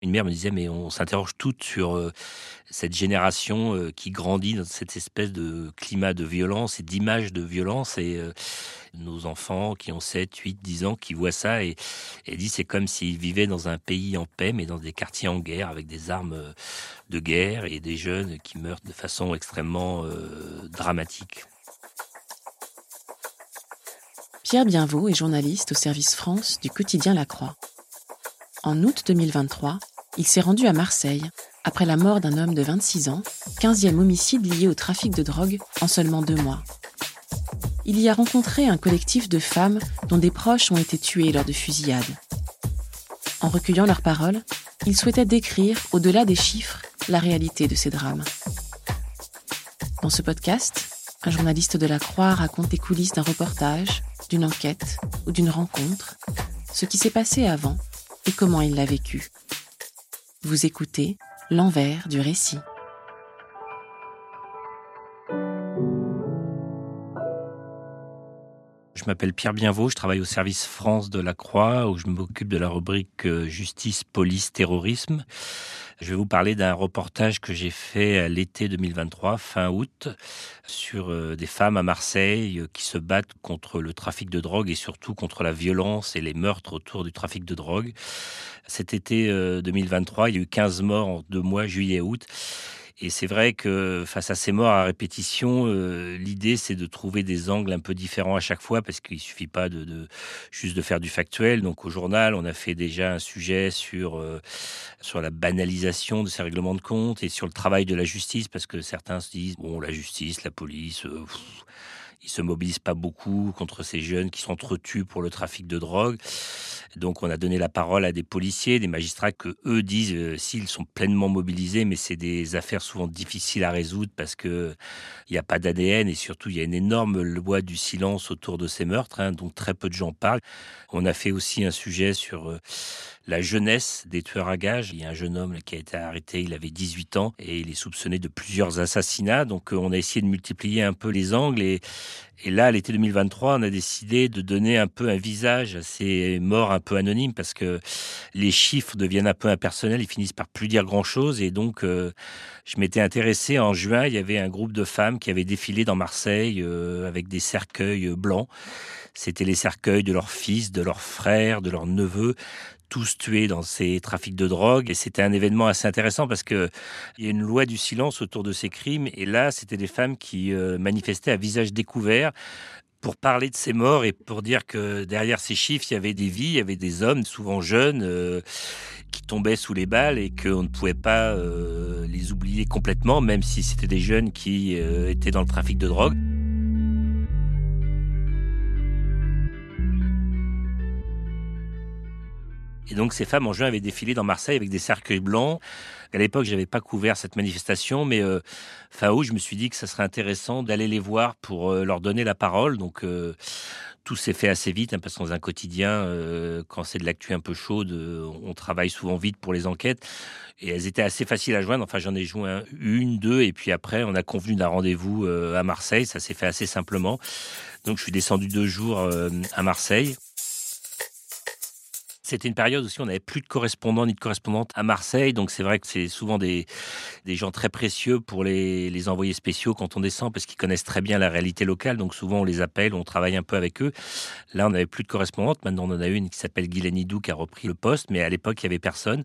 Une mère me disait, mais on s'interroge toutes sur euh, cette génération euh, qui grandit dans cette espèce de climat de violence et d'image de violence. Et euh, nos enfants qui ont 7, 8, 10 ans, qui voient ça et, et dit c'est comme s'ils vivaient dans un pays en paix, mais dans des quartiers en guerre, avec des armes de guerre et des jeunes qui meurent de façon extrêmement dramatique. Pierre Bienvaux est journaliste au service France du quotidien La Croix. En août 2023, il s'est rendu à Marseille après la mort d'un homme de 26 ans, 15e homicide lié au trafic de drogue en seulement deux mois. Il y a rencontré un collectif de femmes dont des proches ont été tués lors de fusillades. En recueillant leurs paroles, il souhaitait décrire, au-delà des chiffres, la réalité de ces drames. Dans ce podcast, un journaliste de la Croix raconte les coulisses d'un reportage, d'une enquête ou d'une rencontre, ce qui s'est passé avant et comment il l'a vécu. Vous écoutez l'envers du récit. Je m'appelle Pierre Bienvaux, je travaille au service France de la Croix où je m'occupe de la rubrique euh, justice, police, terrorisme. Je vais vous parler d'un reportage que j'ai fait à l'été 2023, fin août, sur euh, des femmes à Marseille euh, qui se battent contre le trafic de drogue et surtout contre la violence et les meurtres autour du trafic de drogue. Cet été 2023, euh, il y a eu 15 morts en deux mois, juillet et août. Et c'est vrai que face à ces morts à répétition, euh, l'idée c'est de trouver des angles un peu différents à chaque fois parce qu'il suffit pas de, juste de faire du factuel. Donc au journal, on a fait déjà un sujet sur euh, sur la banalisation de ces règlements de compte et sur le travail de la justice parce que certains se disent bon la justice, la police. Euh, ils se mobilisent pas beaucoup contre ces jeunes qui s'entretuent pour le trafic de drogue. Donc on a donné la parole à des policiers, des magistrats que eux disent euh, s'ils sont pleinement mobilisés, mais c'est des affaires souvent difficiles à résoudre parce que il n'y a pas d'ADN et surtout il y a une énorme loi du silence autour de ces meurtres, hein, dont très peu de gens parlent. On a fait aussi un sujet sur euh, la jeunesse des tueurs à gages. Il y a un jeune homme qui a été arrêté, il avait 18 ans et il est soupçonné de plusieurs assassinats. Donc euh, on a essayé de multiplier un peu les angles et, là, l'été 2023, on a décidé de donner un peu un visage à ces morts un peu anonymes parce que les chiffres deviennent un peu impersonnels, ils finissent par plus dire grand-chose. Et donc, euh, je m'étais intéressé en juin, il y avait un groupe de femmes qui avaient défilé dans Marseille euh, avec des cercueils blancs. C'était les cercueils de leurs fils, de leurs frères, de leurs neveux, tous tués dans ces trafics de drogue. Et c'était un événement assez intéressant parce que il y a une loi du silence autour de ces crimes. Et là, c'était des femmes qui euh, manifestaient à visage découvert pour parler de ces morts et pour dire que derrière ces chiffres, il y avait des vies, il y avait des hommes, souvent jeunes, euh, qui tombaient sous les balles et qu'on ne pouvait pas euh, les oublier complètement, même si c'était des jeunes qui étaient dans le trafic de drogue. Et donc ces femmes en juin avaient défilé dans Marseille avec des cercueils blancs. À l'époque, je n'avais pas couvert cette manifestation, mais euh, août, je me suis dit que ça serait intéressant d'aller les voir pour euh, leur donner la parole. Donc euh, tout s'est fait assez vite, hein, parce que dans un quotidien, euh, quand c'est de l'actu un peu chaude, on travaille souvent vite pour les enquêtes. Et elles étaient assez faciles à joindre. Enfin, j'en ai joint une, deux, et puis après, on a convenu d'un rendez-vous à Marseille. Ça s'est fait assez simplement. Donc, je suis descendu deux jours à Marseille. C'était une période aussi où on n'avait plus de correspondants ni de correspondantes à Marseille. Donc c'est vrai que c'est souvent des, des gens très précieux pour les, les envoyés spéciaux quand on descend parce qu'ils connaissent très bien la réalité locale. Donc souvent on les appelle, on travaille un peu avec eux. Là on n'avait plus de correspondantes. Maintenant on en a une qui s'appelle Guylaine qui a repris le poste. Mais à l'époque il n'y avait personne.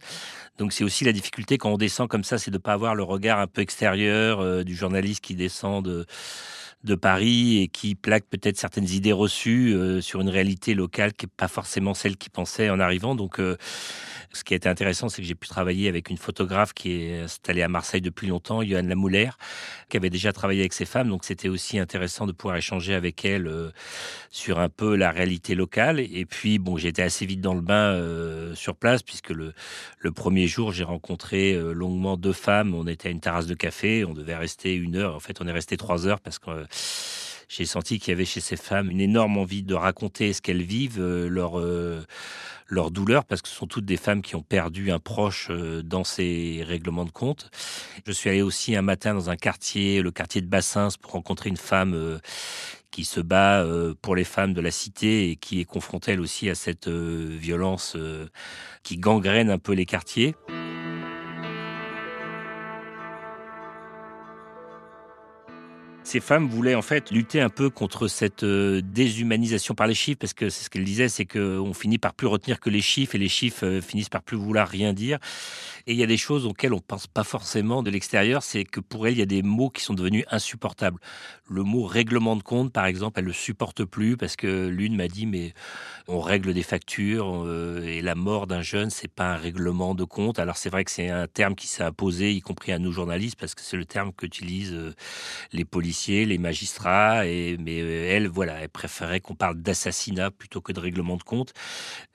Donc c'est aussi la difficulté quand on descend comme ça, c'est de ne pas avoir le regard un peu extérieur euh, du journaliste qui descend de de Paris et qui plaque peut-être certaines idées reçues euh, sur une réalité locale qui n'est pas forcément celle qu'il pensait en arrivant. Donc, euh, Ce qui a été intéressant, c'est que j'ai pu travailler avec une photographe qui est installée à Marseille depuis longtemps, Johan Lamouler, qui avait déjà travaillé avec ces femmes. Donc c'était aussi intéressant de pouvoir échanger avec elle euh, sur un peu la réalité locale. Et puis, bon, j'ai été assez vite dans le bain euh, sur place, puisque le, le premier jour, j'ai rencontré euh, longuement deux femmes. On était à une terrasse de café, on devait rester une heure. En fait, on est resté trois heures parce que j'ai senti qu'il y avait chez ces femmes une énorme envie de raconter ce qu'elles vivent, leur leur douleur, parce que ce sont toutes des femmes qui ont perdu un proche euh, dans ces règlements de compte. Je suis allé aussi un matin dans un quartier, le quartier de Bassins, pour rencontrer une femme euh, qui se bat euh, pour les femmes de la cité et qui est confrontée elle aussi à cette violence qui gangrène un peu les quartiers. Ces femmes voulaient en fait lutter un peu contre cette euh, déshumanisation par les chiffres, parce que c'est ce qu'elles disaient, c'est qu'on finit par plus retenir que les chiffres et les chiffres euh, finissent par plus vouloir rien dire. Et il y a des choses auxquelles on pense pas forcément de l'extérieur, c'est que pour elles, il y a des mots qui sont devenus insupportables. Le mot règlement de compte, par exemple, elle le supporte plus parce que l'une m'a dit mais on règle des factures euh, et la mort d'un jeune, c'est pas un règlement de compte. Alors c'est vrai que c'est un terme qui s'est imposé, y compris à nous journalistes, parce que c'est le terme qu'utilisent les policiers les magistrats, et, mais euh, elle, voilà, elle préférait qu'on parle d'assassinat plutôt que de règlement de compte.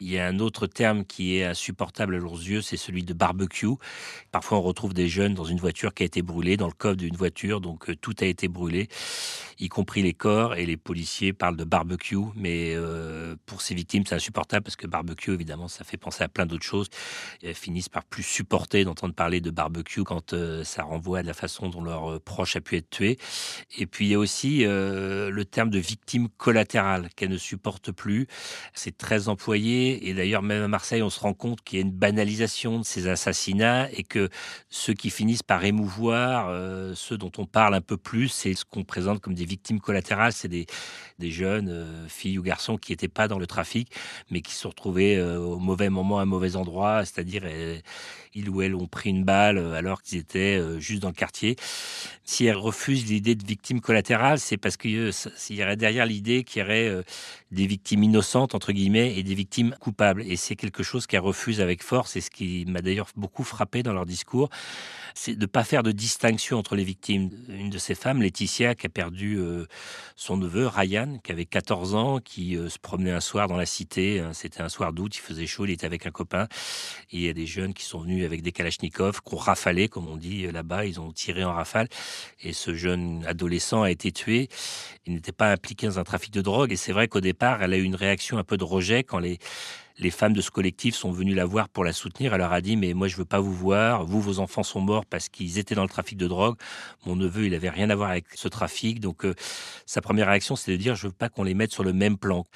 Il y a un autre terme qui est insupportable à leurs yeux, c'est celui de barbecue. Parfois, on retrouve des jeunes dans une voiture qui a été brûlée, dans le coffre d'une voiture, donc euh, tout a été brûlé, y compris les corps, et les policiers parlent de barbecue, mais euh, pour ces victimes, c'est insupportable parce que barbecue, évidemment, ça fait penser à plein d'autres choses. elles finissent par plus supporter d'entendre parler de barbecue quand ça renvoie à la façon dont leur proche a pu être tué. Et puis il y a aussi euh, le terme de victime collatérale qu'elle ne supporte plus. C'est très employé et d'ailleurs même à Marseille on se rend compte qu'il y a une banalisation de ces assassinats et que ceux qui finissent par émouvoir, euh, ceux dont on parle un peu plus, c'est ce qu'on présente comme des victimes collatérales, c'est des, des jeunes euh, filles ou garçons qui n'étaient pas dans le trafic mais qui se sont retrouvés au mauvais moment à un mauvais endroit, c'est-à-dire ils ou elles ont pris une balle alors qu'ils étaient juste dans le quartier. Si elles refusent l'idée de victime collatérale, c'est parce qu'il euh, y aurait derrière l'idée qu'il y aurait euh, des victimes innocentes, entre guillemets, et des victimes coupables. Et c'est quelque chose qu'elle refuse avec force, et ce qui m'a d'ailleurs beaucoup frappé dans leur discours, c'est de ne pas faire de distinction entre les victimes. Une de ces femmes, Laetitia, qui a perdu euh, son neveu, Ryan, qui avait 14 ans, qui se promenait un soir dans la cité. Hein, c'était un soir d'août, il faisait chaud, il était avec un copain. Il y a des jeunes qui sont venus avec des kalachnikovs, qui ont rafalé, comme on dit là-bas, ils ont tiré en rafale. Et ce jeune adolescent a été tué. Il n'était pas impliqué dans un trafic de drogue. Et c'est vrai qu'au départ, elle a eu une réaction un peu de rejet quand les, les femmes de ce collectif sont venues la voir pour la soutenir. Elle leur a dit mais moi je veux pas vous voir. Vous vos enfants sont morts parce qu'ils étaient dans le trafic de drogue. Mon neveu il avait rien à voir avec ce trafic. Donc euh, sa première réaction c'est de dire je veux pas qu'on les mette sur le même plan.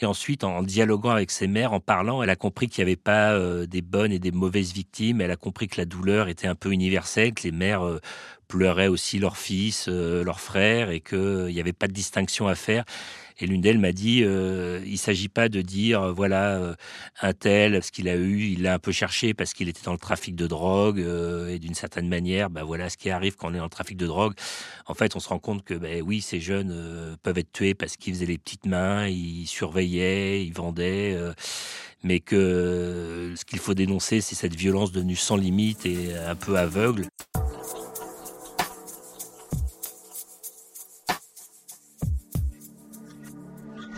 Et ensuite en, dialoguant avec ses mères, en parlant, elle a compris qu'il n'y avait pas euh, des bonnes et des mauvaises victimes. Elle a compris que la douleur était un peu universelle, que les mères euh, pleuraient aussi leur fils, leurs frères et qu'il n'y avait pas de distinction à faire et l'une d'elles m'a dit, euh, il s'agit pas de dire, euh, voilà, euh, un tel, ce qu'il a eu, il l'a un peu cherché parce qu'il était dans le trafic de drogue, et d'une certaine manière, bah voilà ce qui arrive quand on est dans le trafic de drogue. En fait, on se rend compte que, ben oui, ces jeunes peuvent être tués parce qu'ils faisaient les petites mains, ils surveillaient, ils vendaient mais que ce qu'il faut dénoncer, c'est cette violence devenue sans limite et un peu aveugle.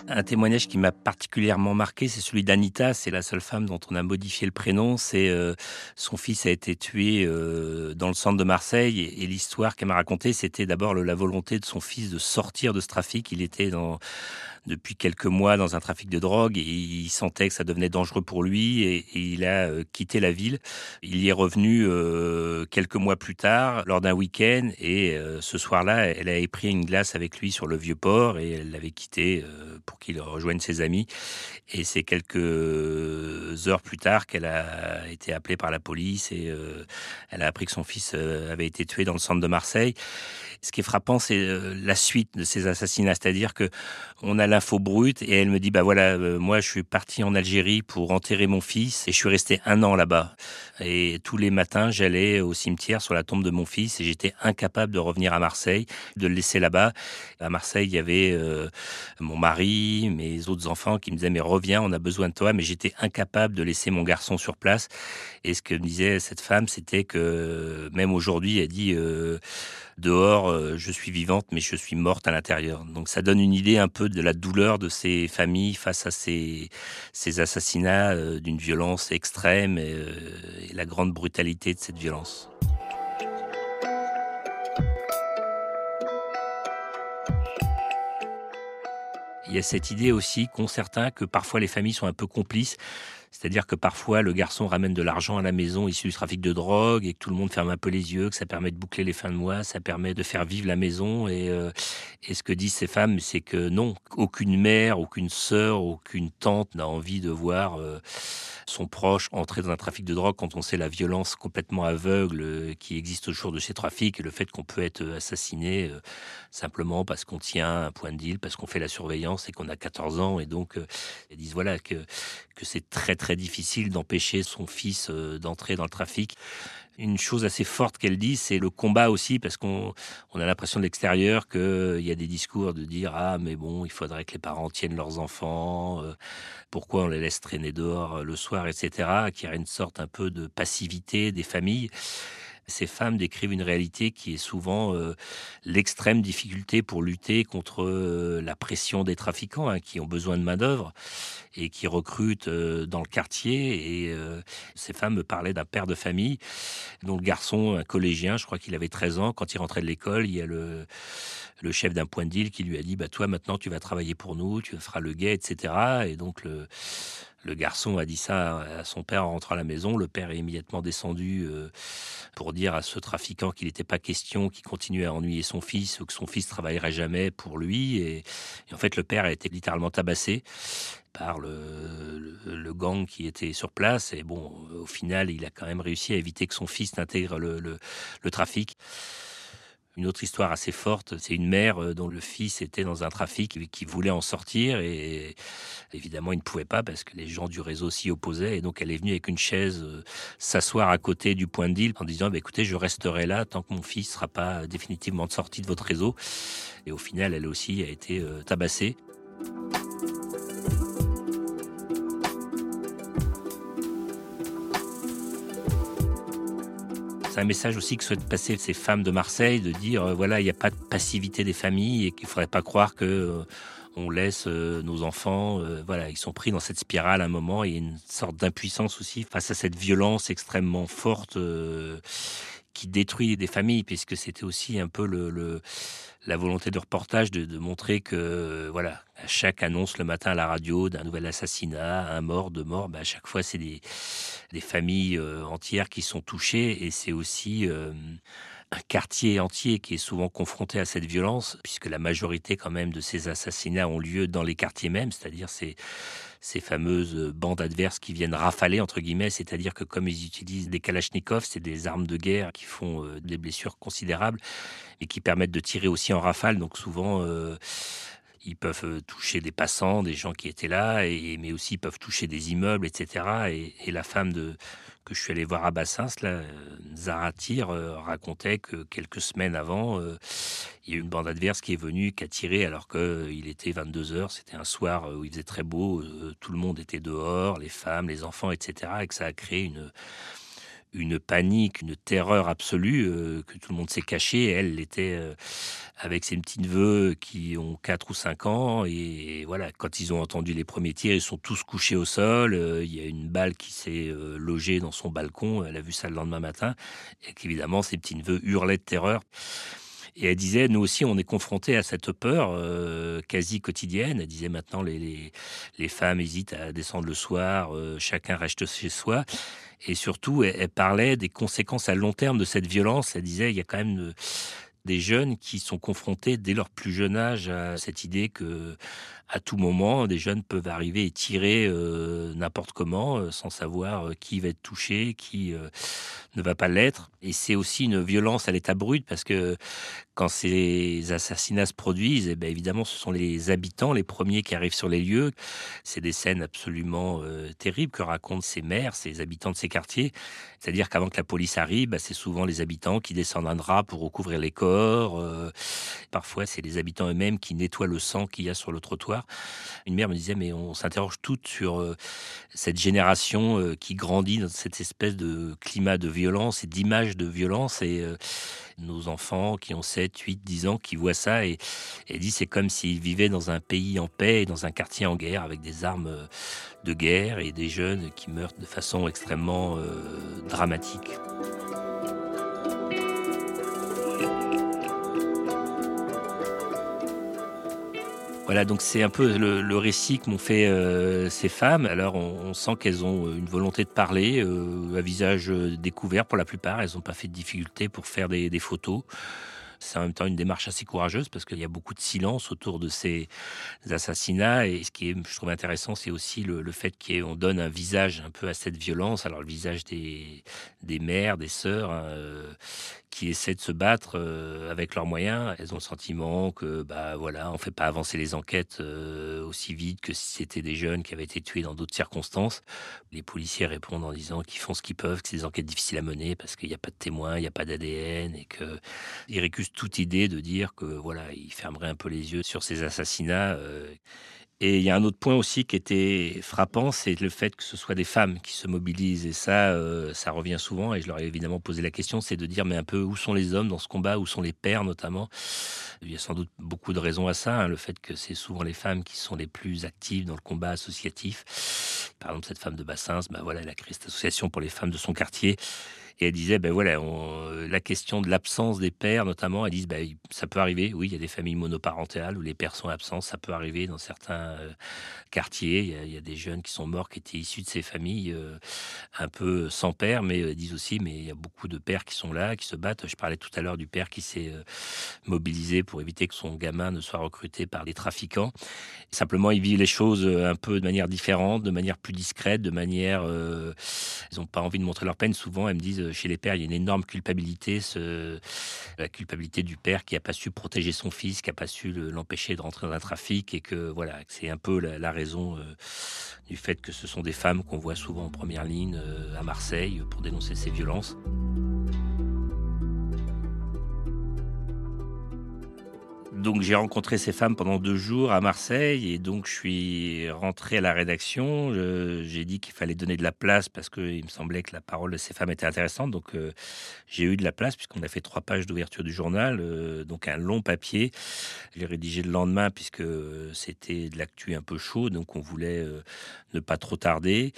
Un témoignage qui m'a particulièrement marqué, c'est celui d'Anita. C'est la seule femme dont on a modifié le prénom. C'est euh, son fils a été tué euh, dans le centre de Marseille et, l'histoire qu'elle m'a racontée, c'était d'abord la volonté de son fils de sortir de ce trafic. Il était dans depuis quelques mois dans un trafic de drogue et il sentait que ça devenait dangereux pour lui et, il a euh, quitté la ville. Il y est revenu euh, quelques mois plus tard lors d'un week-end et euh, ce soir-là, elle avait pris une glace avec lui sur le vieux port et elle l'avait quitté pour qu'il rejoigne ses amis. Et c'est quelques heures plus tard qu'elle a été appelée par la police et elle a appris que son fils avait été tué dans le centre de Marseille. Ce qui est frappant, c'est la suite de ces assassinats, c'est-à-dire que on a l'info brute et elle me dit bah voilà euh, moi je suis parti en Algérie pour enterrer mon fils et je suis resté un an là-bas. Et tous les matins j'allais au cimetière sur la tombe de mon fils et j'étais incapable de revenir à Marseille de le laisser là-bas. À Marseille il y avait euh, mon mari mes autres enfants qui me disaient mais reviens on a besoin de toi. Mais j'étais incapable de laisser mon garçon sur place. Et ce que me disait cette femme c'était que même aujourd'hui elle dit euh, dehors, euh, je suis vivante, mais je suis morte à l'intérieur. Donc ça donne une idée un peu de la douleur de ces familles face à ces, assassinats euh, d'une violence extrême euh, et, la grande brutalité de cette violence. Il y a cette idée aussi qu'ont certains que parfois les familles sont un peu complices c'est-à-dire que parfois le garçon ramène de l'argent à la maison issu du trafic de drogue et que tout le monde ferme un peu les yeux, que ça permet de boucler les fins de mois, ça permet de faire vivre la maison. Et, euh, et ce que disent ces femmes, c'est que non, aucune mère, aucune sœur, aucune tante n'a envie de voir euh, son proche entrer dans un trafic de drogue quand on sait la violence complètement aveugle euh, qui existe autour de ces trafics et le fait qu'on peut être assassiné simplement parce qu'on tient un point de deal, parce qu'on fait la surveillance et qu'on a 14 ans. Et donc, ils disent voilà que, que c'est très très difficile d'empêcher son fils euh, d'entrer dans le trafic. Une chose assez forte qu'elle dit, c'est le combat aussi, parce qu'on on a l'impression de l'extérieur qu'il y a des discours de dire ah mais bon, il faudrait que les parents tiennent leurs enfants, euh, pourquoi on les laisse traîner dehors le soir, etc. Qu'il y a une sorte un peu de passivité des familles ces femmes décrivent une réalité qui est souvent euh, l'extrême difficulté pour lutter contre euh, la pression des trafiquants hein, qui ont besoin de main-d'œuvre et qui recrutent euh, dans le quartier. Et ces femmes me parlaient d'un père de famille dont le garçon, un collégien, je crois qu'il avait 13 ans, quand il rentrait de l'école, il y a le, le chef d'un point de deal qui lui a dit bah, Toi, maintenant, tu vas travailler pour nous, tu feras le guet, etc. Et donc, le le garçon a dit ça à son père en rentrant à la maison. Le père est immédiatement descendu euh, pour dire à ce trafiquant qu'il n'était pas question qu'il continuait à ennuyer son fils ou que son fils travaillerait jamais pour lui. Et, en fait, le père a été littéralement tabassé par le, gang qui était sur place. Et bon, au final, il a quand même réussi à éviter que son fils n'intègre le trafic. Une autre histoire assez forte, c'est une mère euh, dont le fils était dans un trafic et qui voulait en sortir et évidemment il ne pouvait pas parce que les gens du réseau s'y opposaient. Et donc elle est venue avec une chaise euh, s'asseoir à côté du point de deal en disant bah, écoutez je resterai là tant que mon fils sera pas définitivement sorti de votre réseau. Et au final elle aussi a été euh, tabassée. C'est un message aussi que souhaitent passer ces femmes de Marseille, de dire euh, voilà, il n'y a pas de passivité des familles et qu'il ne faudrait pas croire que euh, on laisse euh, nos enfants, voilà, ils sont pris dans cette spirale à un moment. Et une sorte d'impuissance aussi face à cette violence extrêmement forte qui détruit des familles, puisque c'était aussi un peu le, la volonté de reportage de, montrer que, voilà, à chaque annonce le matin à la radio d'un nouvel assassinat, un mort, deux morts, bah, à chaque fois, c'est des, des, familles euh, entières qui sont touchées. Et c'est aussi euh, un quartier entier qui est souvent confronté à cette violence, puisque la majorité quand même de ces assassinats ont lieu dans les quartiers mêmes, c'est-à-dire c'est ces fameuses bandes adverses qui viennent rafaler, entre guillemets, c'est-à-dire que comme ils utilisent des kalachnikovs, c'est des armes de guerre qui font euh, des blessures considérables et qui permettent de tirer aussi en rafale. Donc souvent, euh, ils peuvent euh, toucher des passants, des gens qui étaient là, mais aussi peuvent toucher des immeubles, etc. et la femme de, que je suis allé voir à Bassins, là, Zaratir euh, racontait que quelques semaines avant, euh, il y a eu une bande adverse qui est venue, qui a tiré alors qu'il euh, était 22 heures. C'était un soir où il faisait très beau, tout le monde était dehors, les femmes, les enfants, etc. Et que ça a créé une, une panique, une terreur absolue, euh, que tout le monde s'est caché. Elle était euh, avec ses petits neveux qui ont 4 ou 5 ans. Et, voilà, quand ils ont entendu les premiers tirs, ils sont tous couchés au sol. Euh, il y a une balle qui s'est logée dans son balcon. Elle a vu ça le lendemain matin. Et qu'évidemment, ses petits neveux hurlaient de terreur. Et elle disait, nous aussi, on est confrontés à cette peur euh, quasi quotidienne. Elle disait, maintenant, les, femmes hésitent à descendre le soir, euh, chacun reste chez soi. Et surtout, elle, parlait des conséquences à long terme de cette violence. Elle disait, il y a quand même... Euh, des jeunes qui sont confrontés dès leur plus jeune âge à cette idée que à tout moment des jeunes peuvent arriver et tirer n'importe comment sans savoir qui va être touché, qui ne va pas l'être. Et c'est aussi une violence à l'état brut parce que quand ces assassinats se produisent, eh bien évidemment, ce sont les habitants, les premiers qui arrivent sur les lieux. C'est des scènes absolument euh, terribles que racontent ces maires, ces habitants de ces quartiers. C'est-à-dire qu'avant que la police arrive, bah, c'est souvent les habitants qui descendent un drap pour recouvrir les corps. Euh, parfois, c'est les habitants eux-mêmes qui nettoient le sang qu'il y a sur le trottoir. Une mère me disait, mais on s'interroge toutes sur euh, cette génération qui grandit dans cette espèce de climat de violence et d'image de violence. Nos enfants qui ont 7, 8, 10 ans qui voient ça et, et dit c'est comme s'ils vivaient dans un pays en paix et dans un quartier en guerre avec des armes de guerre et des jeunes qui meurent de façon extrêmement euh, dramatique. Voilà, donc c'est un peu le, récit que m'ont fait euh, ces femmes. Alors on, sent qu'elles ont une volonté de parler, euh, à visage découvert pour la plupart. Elles n'ont pas fait de difficulté pour faire des, des photos. C'est en même temps une démarche assez courageuse parce qu'il y a beaucoup de silence autour de ces assassinats. Et ce qui est, je trouve intéressant, c'est aussi le, fait qu'on donne un visage un peu à cette violence. Alors le visage des, mères, des sœurs, hein, euh, qui essaient de se battre euh, avec leurs moyens. Elles ont le sentiment que, bah voilà, on fait pas avancer les enquêtes euh, aussi vite que si c'était des jeunes qui avaient été tués dans d'autres circonstances. Les policiers répondent en disant qu'ils font ce qu'ils peuvent, que c'est des enquêtes difficiles à mener parce qu'il n'y a pas de témoins, il n'y a pas d'ADN et qu'ils toute idée de dire que voilà, ils fermeraient un peu les yeux sur ces assassinats. Euh, et il y a un autre point aussi qui était frappant, c'est le fait que ce soit des femmes qui se mobilisent. Et ça, euh, ça revient souvent. Et je leur ai évidemment posé la question, c'est de dire, mais un peu, où sont les hommes dans ce combat? Où sont les pères notamment? Il y a sans doute beaucoup de raisons à ça. Hein, le fait que c'est souvent les femmes qui sont les plus actives dans le combat associatif. Par exemple, cette femme de Bassins, ben voilà, elle a créé cette association pour les femmes de son quartier. Et elle disait, ben voilà, la question de l'absence des pères, notamment, elle dit, ben, ça peut arriver. Oui, il y a des familles monoparentales où les pères sont absents. Ça peut arriver dans certains euh, quartiers. Il y, a, des jeunes qui sont morts qui étaient issus de ces familles euh, un peu sans père, mais euh, disent aussi, mais il y a beaucoup de pères qui sont là, qui se battent. Je parlais tout à l'heure du père qui s'est mobilisé pour éviter que son gamin ne soit recruté par des trafiquants. Simplement, il vit les choses un peu de manière différente, de manière plus discrète, de manière. ils n'ont pas envie de montrer leur peine. Souvent, elles me disent chez les pères, il y a une énorme culpabilité, la culpabilité du père qui n'a pas su protéger son fils, qui n'a pas su l'empêcher de rentrer dans un trafic, et que voilà, c'est un peu la, raison euh, du fait que ce sont des femmes qu'on voit souvent en première ligne euh, à Marseille pour dénoncer ces violences. Donc j'ai rencontré ces femmes pendant deux jours à Marseille et donc je suis rentré à la rédaction. J'ai dit qu'il fallait donner de la place parce qu'il me semblait que la parole de ces femmes était intéressante. Donc euh, j'ai eu de la place puisqu'on a fait trois pages d'ouverture du journal, euh, donc un long papier. Je l'ai rédigé le lendemain puisque c'était de l'actu un peu chaud, donc on voulait euh, ne pas trop tarder.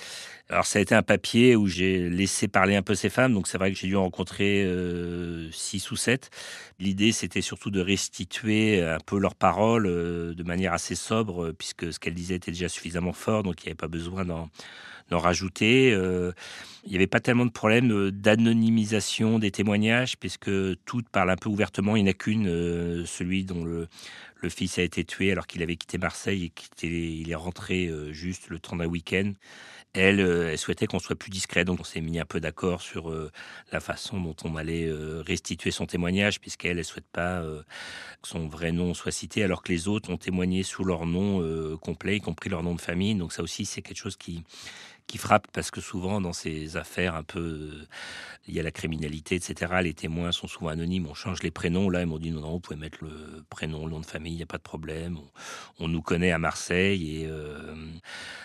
Alors ça a été un papier où j'ai laissé parler un peu ces femmes, donc c'est vrai que j'ai dû en rencontrer six ou sept. L'idée c'était surtout de restituer un peu leurs paroles euh, de manière assez sobre, euh, puisque ce qu'elle disait était déjà suffisamment fort, donc il n'y avait pas besoin d'en rajouter. Euh, il n'y avait pas tellement de problème d'anonymisation des témoignages, puisque toutes parlent un peu ouvertement. Il n'y en a qu'une, celui dont le, fils a été tué alors qu'il avait quitté Marseille et qu'il est rentré juste le temps d'un week-end. Elle, euh, elle souhaitait qu'on soit plus discret, donc on s'est mis un peu d'accord sur euh, la façon dont on allait euh, restituer son témoignage, puisqu'elle, elle souhaite pas que son vrai nom soit cité, alors que les autres ont témoigné sous leur nom complet, y compris leur nom de famille. Donc ça aussi, c'est quelque chose qui qui frappe parce que souvent dans ces affaires un peu il y a la criminalité etc les témoins sont souvent anonymes on change les prénoms. Là ils m'ont dit non non vous pouvez mettre le prénom le nom de famille il n'y a pas de problème. On, nous connaît à Marseille et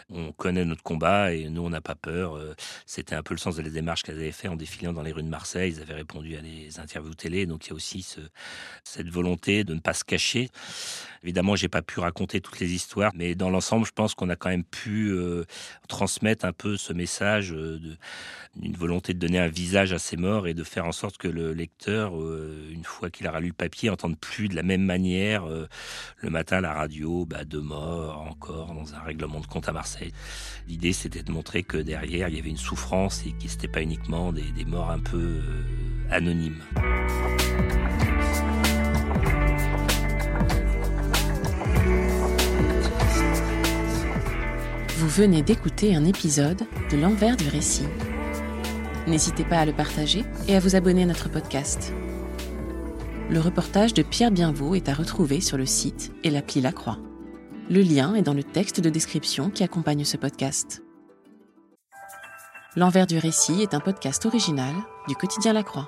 on connaît notre combat et nous, on n'a pas peur. Euh, c'était un peu le sens de la démarche qu'elles avaient fait en défilant dans les rues de Marseille. Ils avaient répondu à des interviews télé. Donc, il y a aussi cette volonté de ne pas se cacher. Évidemment, j'ai pas pu raconter toutes les histoires, mais dans l'ensemble, je pense qu'on a quand même pu euh, transmettre un peu ce message euh, d'une volonté de donner un visage à ces morts et de faire en sorte que le lecteur, une fois qu'il aura lu le papier, entende plus de la même manière le matin à la radio, bah, de morts encore dans un règlement de compte à Marseille. L'idée, c'était de montrer que derrière, il y avait une souffrance et que ce n'était pas uniquement des, morts un peu euh, anonymes. Vous venez d'écouter un épisode de L'envers du récit. N'hésitez pas à le partager et à vous abonner à notre podcast. Le reportage de Pierre Bienvaux est à retrouver sur le site et l'appli La Croix. Le lien est dans le texte de description qui accompagne ce podcast. L'envers du récit est un podcast original du quotidien La Croix.